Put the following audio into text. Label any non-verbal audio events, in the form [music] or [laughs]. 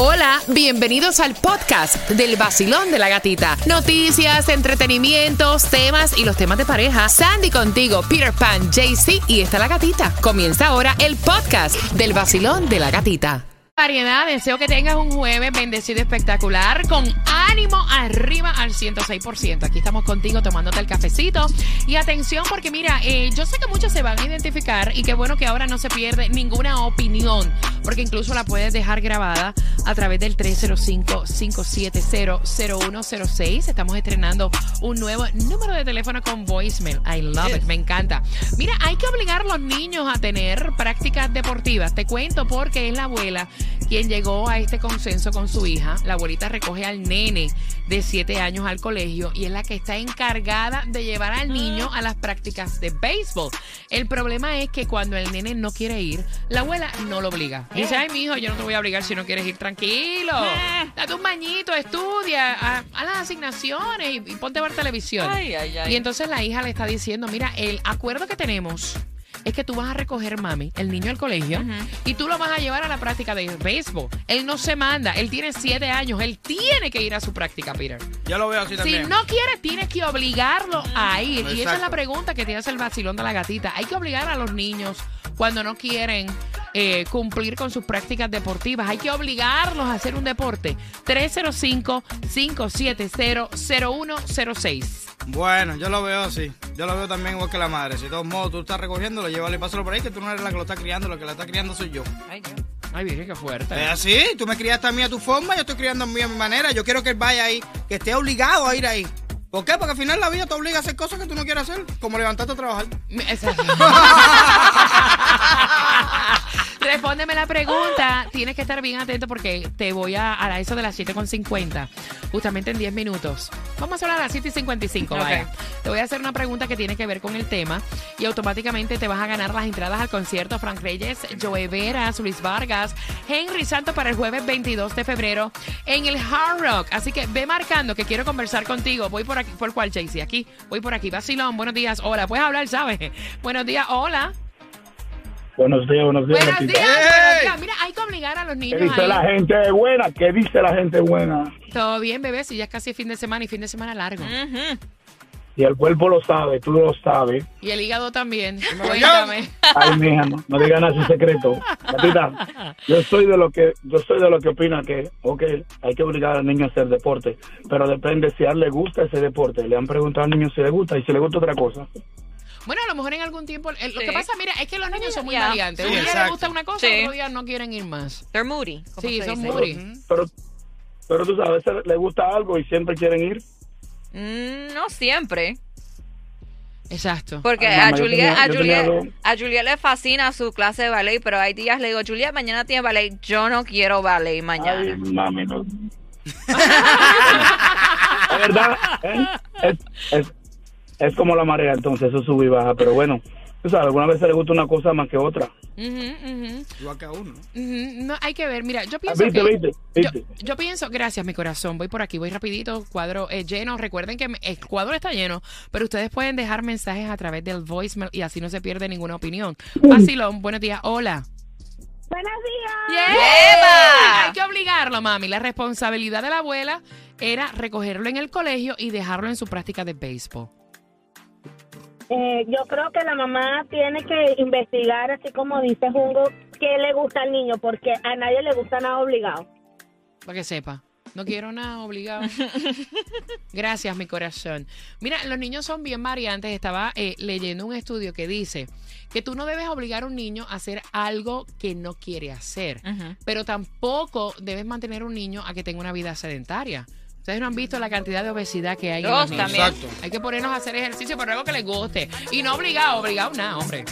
Hola, bienvenidos al podcast del vacilón de la gatita. Noticias, entretenimientos, temas y los temas de pareja. Sandy contigo, Peter Pan, JC y está la gatita. Comienza ahora el podcast del vacilón de la gatita. Variedad, deseo que tengas un jueves bendecido espectacular con ánimo arriba al 106%. Aquí estamos contigo tomándote el cafecito. Y atención porque mira, eh, yo sé que muchos se van a identificar y qué bueno que ahora no se pierde ninguna opinión porque incluso la puedes dejar grabada a través del 305-570-0106. Estamos estrenando un nuevo número de teléfono con voicemail. I love it, me encanta. Mira, hay que obligar a los niños a tener prácticas deportivas. Te cuento porque es la abuela quien llegó a este consenso con su hija. La abuelita recoge al nene de 7 años al colegio y es la que está encargada de llevar al niño a las prácticas de béisbol. El problema es que cuando el nene no quiere ir, la abuela no lo obliga. Dice, ay, mi hijo, yo no te voy a obligar si no quieres ir tranquilo. Date un bañito, estudia, haz las asignaciones y, ponte a ver televisión. Y entonces la hija le está diciendo, mira, el acuerdo que tenemos es que tú vas a recoger, mami, el niño al colegio y tú lo vas a llevar a la práctica de béisbol. Él no se manda, él tiene siete años, él tiene que ir a su práctica, Peter. Ya lo veo así también. Si no quiere, tienes que obligarlo a ir. Y esa es la pregunta que te hace el vacilón de la gatita. Hay que obligar a los niños cuando no quieren eh, cumplir con sus prácticas deportivas. Hay que obligarlos a hacer un deporte. 305-570-0106. Bueno, yo lo veo así. Yo lo veo también igual que la madre. Si de todos modos tú estás recogiéndolo, llévalo y pásalo por ahí, que tú no eres la que lo está criando, lo que la está criando soy yo. Ay, Ay, virgen, qué fuerte. Es así, tú me criaste a mí a tu forma, yo estoy criando a mí a mi manera. Yo quiero que él vaya ahí, que esté obligado a ir ahí. ¿Por qué? Porque al final la vida te obliga a hacer cosas que tú no quieres hacer, como levantarte a trabajar. [laughs] Exacto. Respóndeme la pregunta. Tienes que estar bien atento porque te voy a, a eso de las 7.50, justamente en 10 minutos. Vamos a hablar a las 7.55, vaya. Te voy a hacer una pregunta que tiene que ver con el tema y automáticamente te vas a ganar las entradas al concierto Frank Reyes, Joe Veras, Luis Vargas, Henry Santos para el jueves 22 de febrero en el Hard Rock. Así que ve marcando que quiero conversar contigo. Voy por aquí, ¿por cuál, Jaycee? Aquí, voy por aquí. Vacilón, buenos días, hola. Puedes hablar, ¿sabes? Buenos días, hola. Buenos días, buenos días. Buenos días, buenos días. Mira, hay que obligar a los niños. ¿Qué dice la gente buena? ¿Qué dice la gente buena? Todo bien, bebé, si ya es casi fin de semana y fin de semana largo. Y el cuerpo lo sabe, tú lo sabes. Y el hígado también. Cuéntame. Ay, mija, no, no digas nada su secreto. yo soy de lo que yo soy de lo que opina que, ok, hay que obligar al niño a hacer deporte, pero depende si a él le gusta ese deporte. Le han preguntado al niño si le gusta y si le gusta otra cosa. Bueno, a lo mejor en algún tiempo. lo que pasa, mira, es que los niños son muy variantes. un día les gusta una cosa, otro día no quieren ir más. They're moody. Sí, son moody. Pero, pero tú sabes, a veces le gusta algo y siempre quieren ir. Mm, no siempre. Exacto. Porque a, Juliet, a, Juliet, a Juliet le fascina su clase de ballet, pero hay días le digo, Juliet, mañana tiene ballet. Yo no quiero ballet mañana. Ay, mami, no. [laughs] [laughs] verdad, ¿eh? es, es, es como la marea, entonces eso sube y baja, pero bueno, tú sabes, alguna vez le gusta una cosa más que otra. Igual que a uno. No, hay que ver, mira, yo pienso ¿Viste, que, viste, viste? Yo, yo, pienso, gracias mi corazón, voy por aquí, voy rapidito, cuadro eh, lleno, recuerden que el cuadro está lleno, pero ustedes pueden dejar mensajes a través del voicemail y así no se pierde ninguna opinión. Vacilón, buenos días, hola. Buenos días. Yeah. Hay que obligarlo, mami. La responsabilidad de la abuela era recogerlo en el colegio y dejarlo en su práctica de béisbol. Eh, yo creo que la mamá tiene que investigar, así como dice Jungo, qué le gusta al niño, porque a nadie le gusta nada obligado. Para que sepa. No quiero nada obligado. Gracias, mi corazón. Mira, los niños son bien variantes. Estaba eh, leyendo un estudio que dice que tú no debes obligar a un niño a hacer algo que no quiere hacer, pero tampoco debes mantener a un niño a que tenga una vida sedentaria. Ustedes no han visto la cantidad de obesidad que hay en los niños. también. Hay que ponernos a hacer ejercicio por algo que les guste. Y no obligado, obligado nada, hombre.